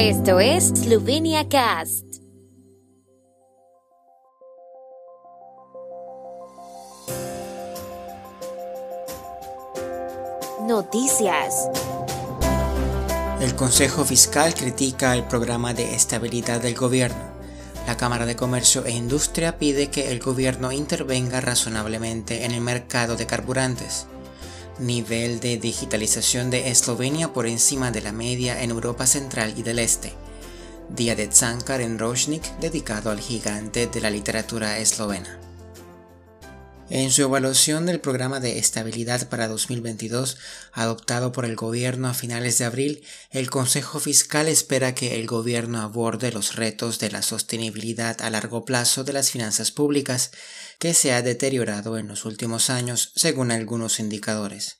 Esto es Slovenia Cast. Noticias. El Consejo Fiscal critica el programa de estabilidad del gobierno. La Cámara de Comercio e Industria pide que el gobierno intervenga razonablemente en el mercado de carburantes. Nivel de digitalización de Eslovenia por encima de la media en Europa Central y del Este. Día de Tsankar en Rožnik dedicado al gigante de la literatura eslovena. En su evaluación del programa de estabilidad para 2022 adoptado por el gobierno a finales de abril, el Consejo Fiscal espera que el gobierno aborde los retos de la sostenibilidad a largo plazo de las finanzas públicas que se ha deteriorado en los últimos años según algunos indicadores.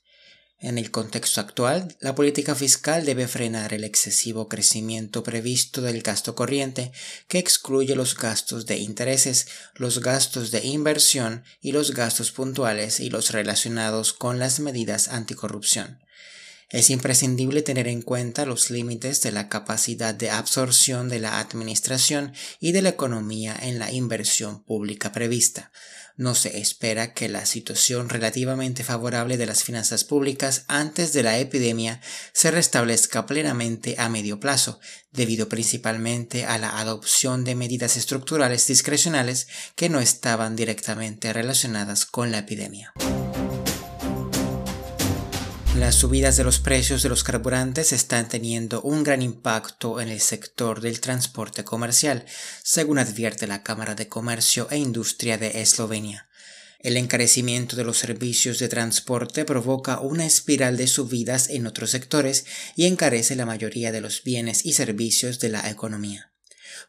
En el contexto actual, la política fiscal debe frenar el excesivo crecimiento previsto del gasto corriente, que excluye los gastos de intereses, los gastos de inversión y los gastos puntuales y los relacionados con las medidas anticorrupción. Es imprescindible tener en cuenta los límites de la capacidad de absorción de la administración y de la economía en la inversión pública prevista, no se espera que la situación relativamente favorable de las finanzas públicas antes de la epidemia se restablezca plenamente a medio plazo, debido principalmente a la adopción de medidas estructurales discrecionales que no estaban directamente relacionadas con la epidemia. Las subidas de los precios de los carburantes están teniendo un gran impacto en el sector del transporte comercial, según advierte la Cámara de Comercio e Industria de Eslovenia. El encarecimiento de los servicios de transporte provoca una espiral de subidas en otros sectores y encarece la mayoría de los bienes y servicios de la economía.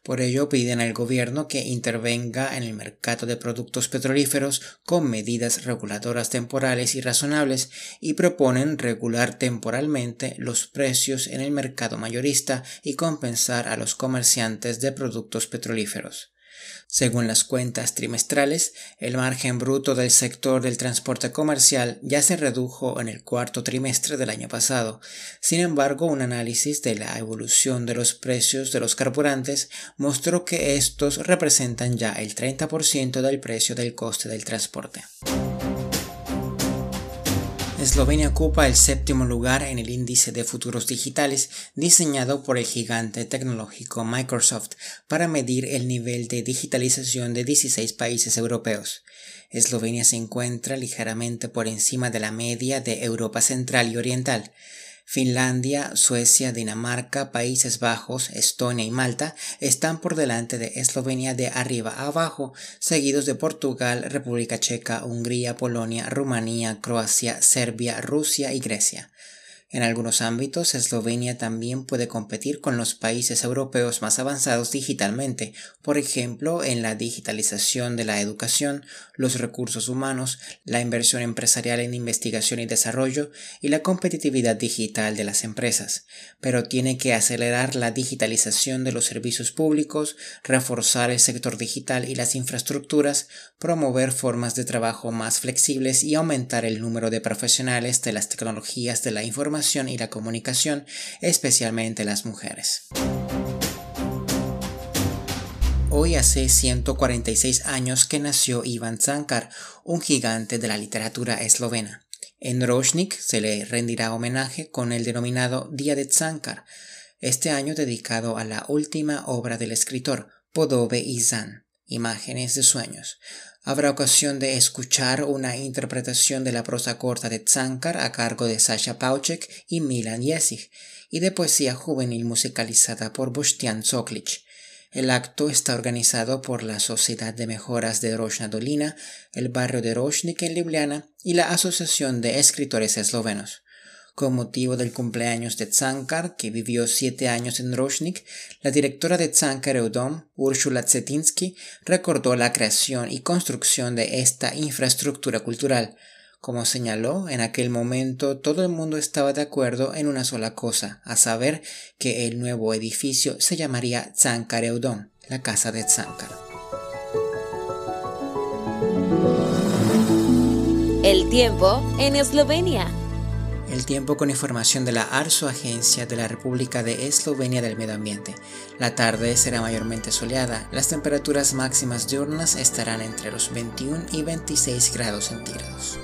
Por ello piden al gobierno que intervenga en el mercado de productos petrolíferos con medidas reguladoras temporales y razonables y proponen regular temporalmente los precios en el mercado mayorista y compensar a los comerciantes de productos petrolíferos. Según las cuentas trimestrales, el margen bruto del sector del transporte comercial ya se redujo en el cuarto trimestre del año pasado. Sin embargo, un análisis de la evolución de los precios de los carburantes mostró que estos representan ya el 30% del precio del coste del transporte. Eslovenia ocupa el séptimo lugar en el índice de futuros digitales diseñado por el gigante tecnológico Microsoft para medir el nivel de digitalización de 16 países europeos. Eslovenia se encuentra ligeramente por encima de la media de Europa Central y Oriental. Finlandia, Suecia, Dinamarca, Países Bajos, Estonia y Malta están por delante de Eslovenia de arriba a abajo, seguidos de Portugal, República Checa, Hungría, Polonia, Rumanía, Croacia, Serbia, Rusia y Grecia. En algunos ámbitos, Eslovenia también puede competir con los países europeos más avanzados digitalmente, por ejemplo, en la digitalización de la educación, los recursos humanos, la inversión empresarial en investigación y desarrollo y la competitividad digital de las empresas, pero tiene que acelerar la digitalización de los servicios públicos, reforzar el sector digital y las infraestructuras, promover formas de trabajo más flexibles y aumentar el número de profesionales de las tecnologías de la información y la comunicación, especialmente las mujeres. Hoy hace 146 años que nació Ivan Zankar, un gigante de la literatura eslovena. En Rožnik se le rendirá homenaje con el denominado Día de Zankar, este año dedicado a la última obra del escritor, Podobe y Zan, Imágenes de Sueños, habrá ocasión de escuchar una interpretación de la prosa corta de Tsankar a cargo de Sasha Pauchek y Milan Jesig, y de poesía juvenil musicalizada por Bostian Soklic. El acto está organizado por la Sociedad de Mejoras de Roshna Dolina, el barrio de Roshnik en Ljubljana y la Asociación de Escritores Eslovenos. Con motivo del cumpleaños de Tsankar, que vivió siete años en Roshnik, la directora de Tsankar Eudom, Ursula Tsetinsky, recordó la creación y construcción de esta infraestructura cultural. Como señaló, en aquel momento todo el mundo estaba de acuerdo en una sola cosa, a saber que el nuevo edificio se llamaría Tsankar Eudom, la casa de Tsankar. El tiempo en Eslovenia. El tiempo con información de la ARSO, Agencia de la República de Eslovenia del Medio Ambiente. La tarde será mayormente soleada. Las temperaturas máximas diurnas estarán entre los 21 y 26 grados centígrados.